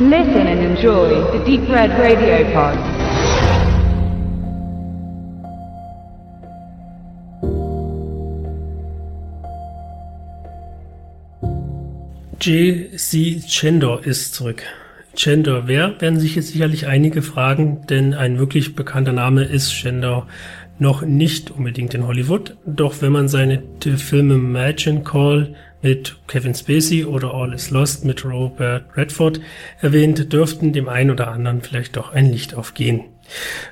Listen and enjoy the Deep Red Radio Pod. J.C. Chandor ist zurück. Chandor wer, werden sich jetzt sicherlich einige fragen, denn ein wirklich bekannter Name ist Chandor noch nicht unbedingt in Hollywood. Doch wenn man seine Filme Imagine Call mit Kevin Spacey oder All is Lost mit Robert Redford erwähnt, dürften dem einen oder anderen vielleicht doch ein Licht aufgehen.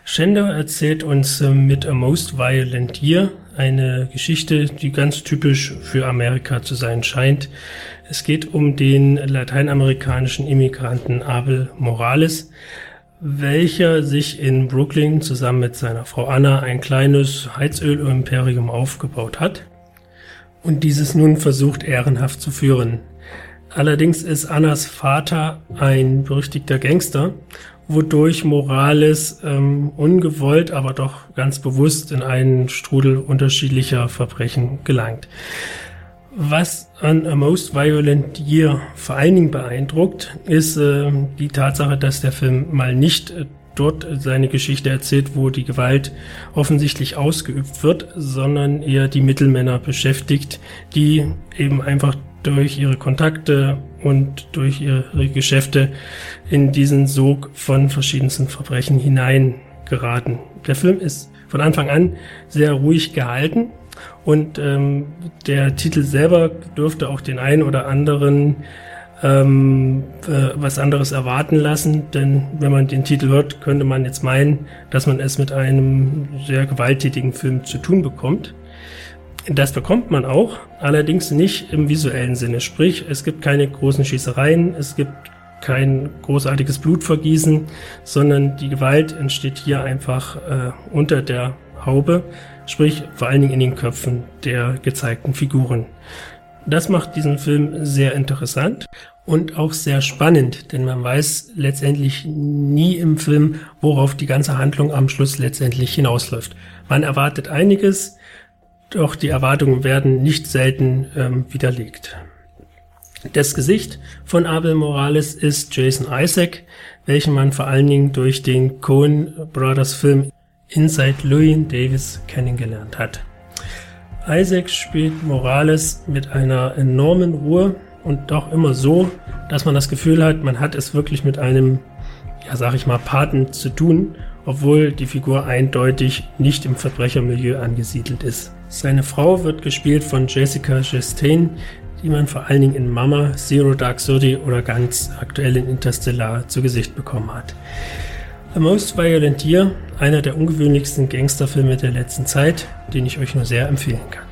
Schender erzählt uns äh, mit A Most Violent Year eine Geschichte, die ganz typisch für Amerika zu sein scheint. Es geht um den lateinamerikanischen Immigranten Abel Morales, welcher sich in Brooklyn zusammen mit seiner Frau Anna ein kleines Heizölimperium aufgebaut hat und dieses nun versucht ehrenhaft zu führen. Allerdings ist Annas Vater ein berüchtigter Gangster, wodurch Morales ähm, ungewollt, aber doch ganz bewusst in einen Strudel unterschiedlicher Verbrechen gelangt. Was an A Most Violent Year vor allen Dingen beeindruckt, ist äh, die Tatsache, dass der Film mal nicht äh, dort seine Geschichte erzählt, wo die Gewalt offensichtlich ausgeübt wird, sondern eher die Mittelmänner beschäftigt, die eben einfach durch ihre Kontakte und durch ihre Geschäfte in diesen Sog von verschiedensten Verbrechen hineingeraten. Der Film ist von Anfang an sehr ruhig gehalten und ähm, der Titel selber dürfte auch den einen oder anderen ähm, äh, was anderes erwarten lassen, denn wenn man den Titel hört, könnte man jetzt meinen, dass man es mit einem sehr gewalttätigen Film zu tun bekommt. Das bekommt man auch, allerdings nicht im visuellen Sinne. Sprich, es gibt keine großen Schießereien, es gibt kein großartiges Blutvergießen, sondern die Gewalt entsteht hier einfach äh, unter der Haube, sprich vor allen Dingen in den Köpfen der gezeigten Figuren. Das macht diesen Film sehr interessant und auch sehr spannend, denn man weiß letztendlich nie im Film, worauf die ganze Handlung am Schluss letztendlich hinausläuft. Man erwartet einiges, doch die Erwartungen werden nicht selten ähm, widerlegt. Das Gesicht von Abel Morales ist Jason Isaac, welchen man vor allen Dingen durch den Coen Brothers Film Inside Louis Davis kennengelernt hat. Isaac spielt Morales mit einer enormen Ruhe und doch immer so, dass man das Gefühl hat, man hat es wirklich mit einem, ja sag ich mal, Paten zu tun, obwohl die Figur eindeutig nicht im Verbrechermilieu angesiedelt ist. Seine Frau wird gespielt von Jessica Chastain, die man vor allen Dingen in Mama, Zero Dark Thirty oder ganz aktuell in Interstellar zu Gesicht bekommen hat. A Most Violent Year, einer der ungewöhnlichsten Gangsterfilme der letzten Zeit, den ich euch nur sehr empfehlen kann.